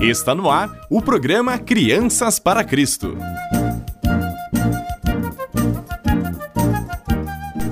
Está no ar o programa Crianças para Cristo.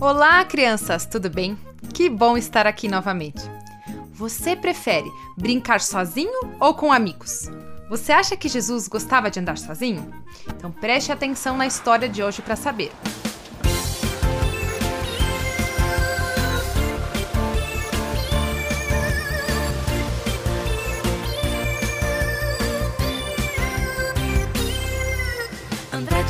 Olá, crianças, tudo bem? Que bom estar aqui novamente. Você prefere brincar sozinho ou com amigos? Você acha que Jesus gostava de andar sozinho? Então preste atenção na história de hoje para saber.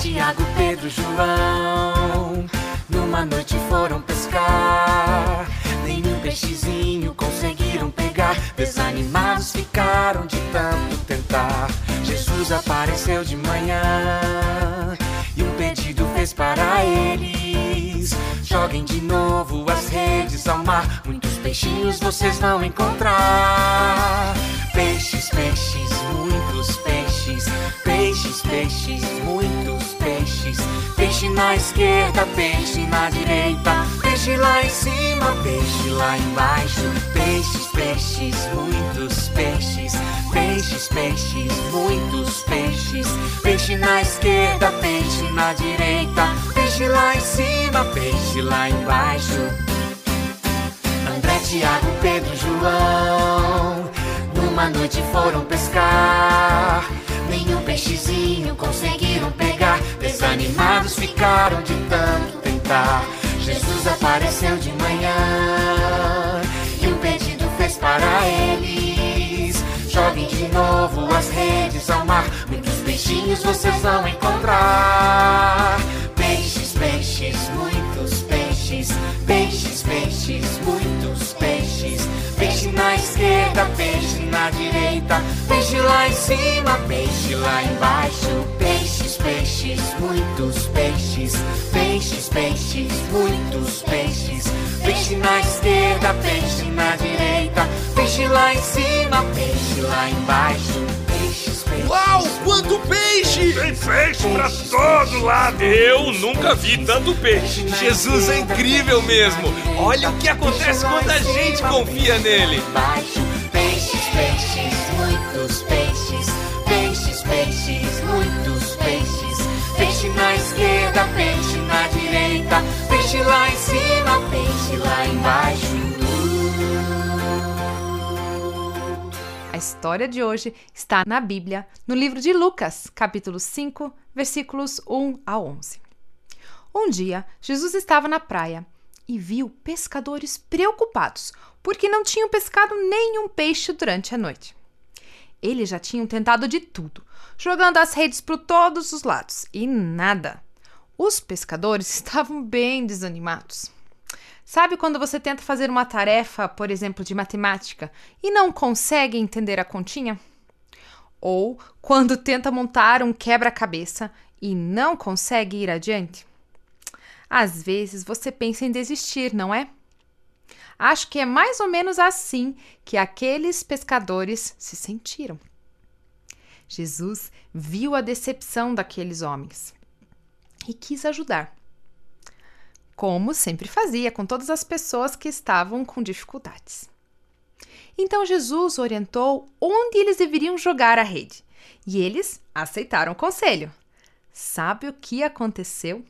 Tiago, Pedro, João. Numa noite foram pescar. Nenhum peixezinho conseguiram pegar. Desanimados ficaram de tanto tentar. Jesus apareceu de manhã E um pedido fez para eles. Joguem de novo as redes ao mar. Muitos peixinhos vocês vão encontrar. Peixes, peixes, muitos peixes. Peixes, peixes, muitos peixes Peixe na esquerda, peixe na direita. Peixe lá em cima, peixe lá embaixo. Peixes, peixes, muitos peixes. Peixes, peixes, muitos peixes. Peixe na esquerda, peixe na direita. Peixe lá em cima, peixe lá embaixo. André, Tiago, Pedro, João Numa noite foram pescar. Nenhum peixezinho conseguiram pegar Desanimados ficaram de tanto tentar. Jesus apareceu de manhã E um pedido fez para eles. Joguem de novo as redes ao mar Muitos peixinhos vocês vão encontrar. Peixes, peixes, muitos peixes Peixes, peixes, muitos peixes. Peixe na esquerda, peixe na direita Peixe lá em cima, peixe lá embaixo Peixes, peixes, muitos peixes Peixes, peixes, muitos peixes Peixe na esquerda, peixe na direita Peixe lá em cima, peixe lá embaixo Peixes, peixes Uau, quanto peixe! Tem peixe pra todo lado! Eu nunca vi tanto peixe. Jesus é incrível mesmo. Olha o que acontece quando a gente confia nele. Baixo, peixes, peixes, muitos peixes, peixes, peixes, história de hoje está na Bíblia, no livro de Lucas, capítulo 5, versículos 1 a 11. Um dia, Jesus estava na praia e viu pescadores preocupados porque não tinham pescado nenhum peixe durante a noite. Eles já tinham tentado de tudo, jogando as redes por todos os lados e nada. Os pescadores estavam bem desanimados. Sabe quando você tenta fazer uma tarefa, por exemplo, de matemática, e não consegue entender a continha? Ou quando tenta montar um quebra-cabeça e não consegue ir adiante? Às vezes você pensa em desistir, não é? Acho que é mais ou menos assim que aqueles pescadores se sentiram. Jesus viu a decepção daqueles homens e quis ajudar como sempre fazia com todas as pessoas que estavam com dificuldades. Então Jesus orientou onde eles deveriam jogar a rede e eles aceitaram o conselho. Sabe o que aconteceu?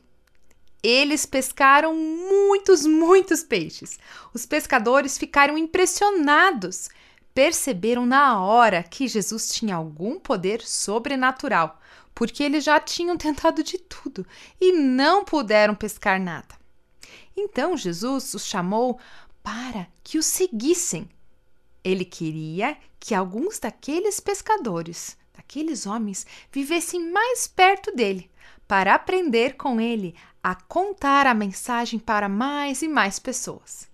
Eles pescaram muitos, muitos peixes. Os pescadores ficaram impressionados. Perceberam na hora que Jesus tinha algum poder sobrenatural, porque eles já tinham tentado de tudo e não puderam pescar nada. Então Jesus os chamou para que o seguissem. Ele queria que alguns daqueles pescadores, daqueles homens, vivessem mais perto dele, para aprender com ele a contar a mensagem para mais e mais pessoas.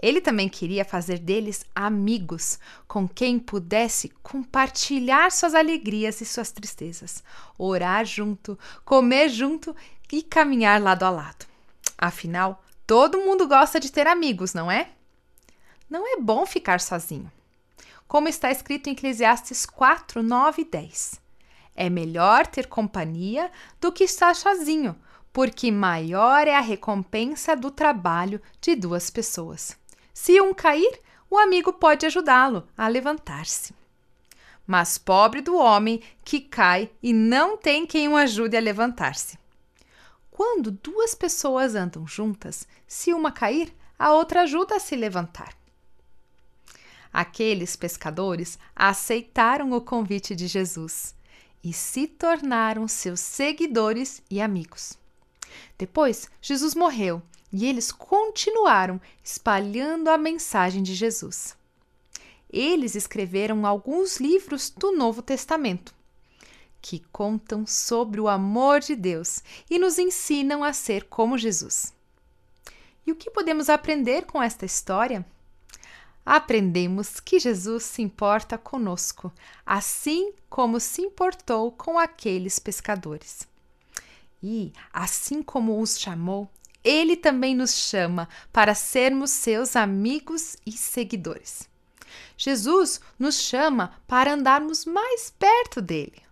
Ele também queria fazer deles amigos com quem pudesse compartilhar suas alegrias e suas tristezas, orar junto, comer junto e caminhar lado a lado. Afinal, todo mundo gosta de ter amigos, não é? Não é bom ficar sozinho. Como está escrito em Eclesiastes 4, 9 e 10. É melhor ter companhia do que estar sozinho, porque maior é a recompensa do trabalho de duas pessoas. Se um cair, o amigo pode ajudá-lo a levantar-se. mas pobre do homem que cai e não tem quem o ajude a levantar-se. Quando duas pessoas andam juntas, se uma cair, a outra ajuda a se levantar. Aqueles pescadores aceitaram o convite de Jesus e se tornaram seus seguidores e amigos. Depois, Jesus morreu e eles continuaram espalhando a mensagem de Jesus. Eles escreveram alguns livros do Novo Testamento que contam sobre o amor de Deus e nos ensinam a ser como Jesus. E o que podemos aprender com esta história? Aprendemos que Jesus se importa conosco, assim como se importou com aqueles pescadores. E, assim como os chamou, ele também nos chama para sermos seus amigos e seguidores. Jesus nos chama para andarmos mais perto dele,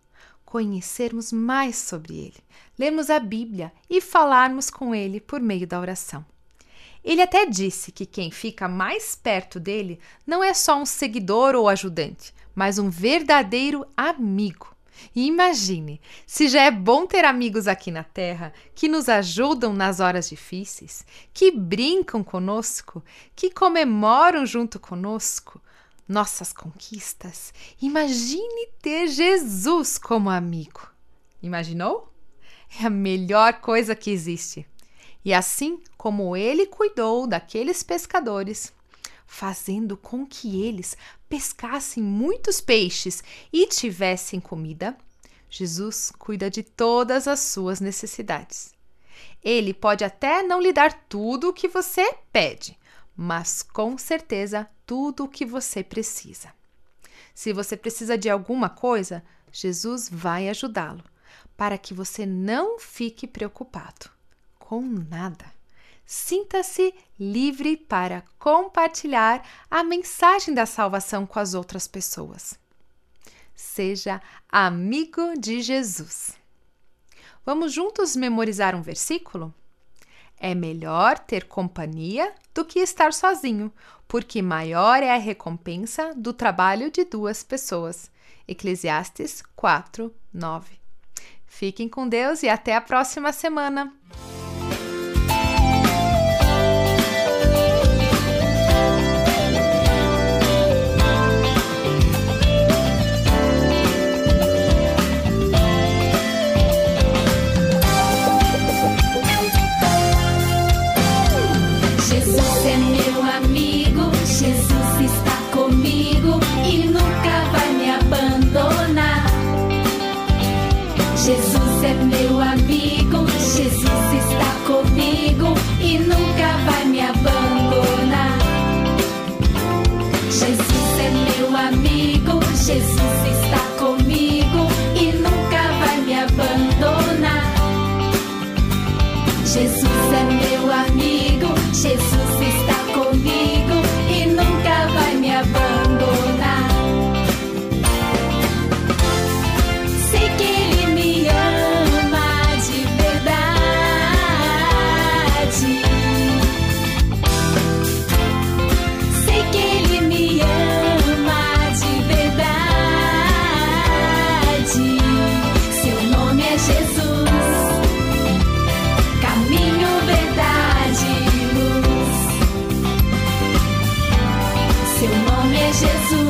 conhecermos mais sobre ele, lermos a Bíblia e falarmos com ele por meio da oração. Ele até disse que quem fica mais perto dele não é só um seguidor ou ajudante, mas um verdadeiro amigo. E imagine, se já é bom ter amigos aqui na Terra que nos ajudam nas horas difíceis, que brincam conosco, que comemoram junto conosco nossas conquistas, imagine ter Jesus como amigo. Imaginou? É a melhor coisa que existe. E assim como ele cuidou daqueles pescadores, fazendo com que eles pescassem muitos peixes e tivessem comida, Jesus cuida de todas as suas necessidades. Ele pode até não lhe dar tudo o que você pede, mas com certeza tudo o que você precisa. Se você precisa de alguma coisa, Jesus vai ajudá-lo, para que você não fique preocupado com nada. Sinta-se livre para compartilhar a mensagem da salvação com as outras pessoas. Seja amigo de Jesus. Vamos juntos memorizar um versículo? É melhor ter companhia do que estar sozinho, porque maior é a recompensa do trabalho de duas pessoas. Eclesiastes 4, 9. Fiquem com Deus e até a próxima semana! Jesus.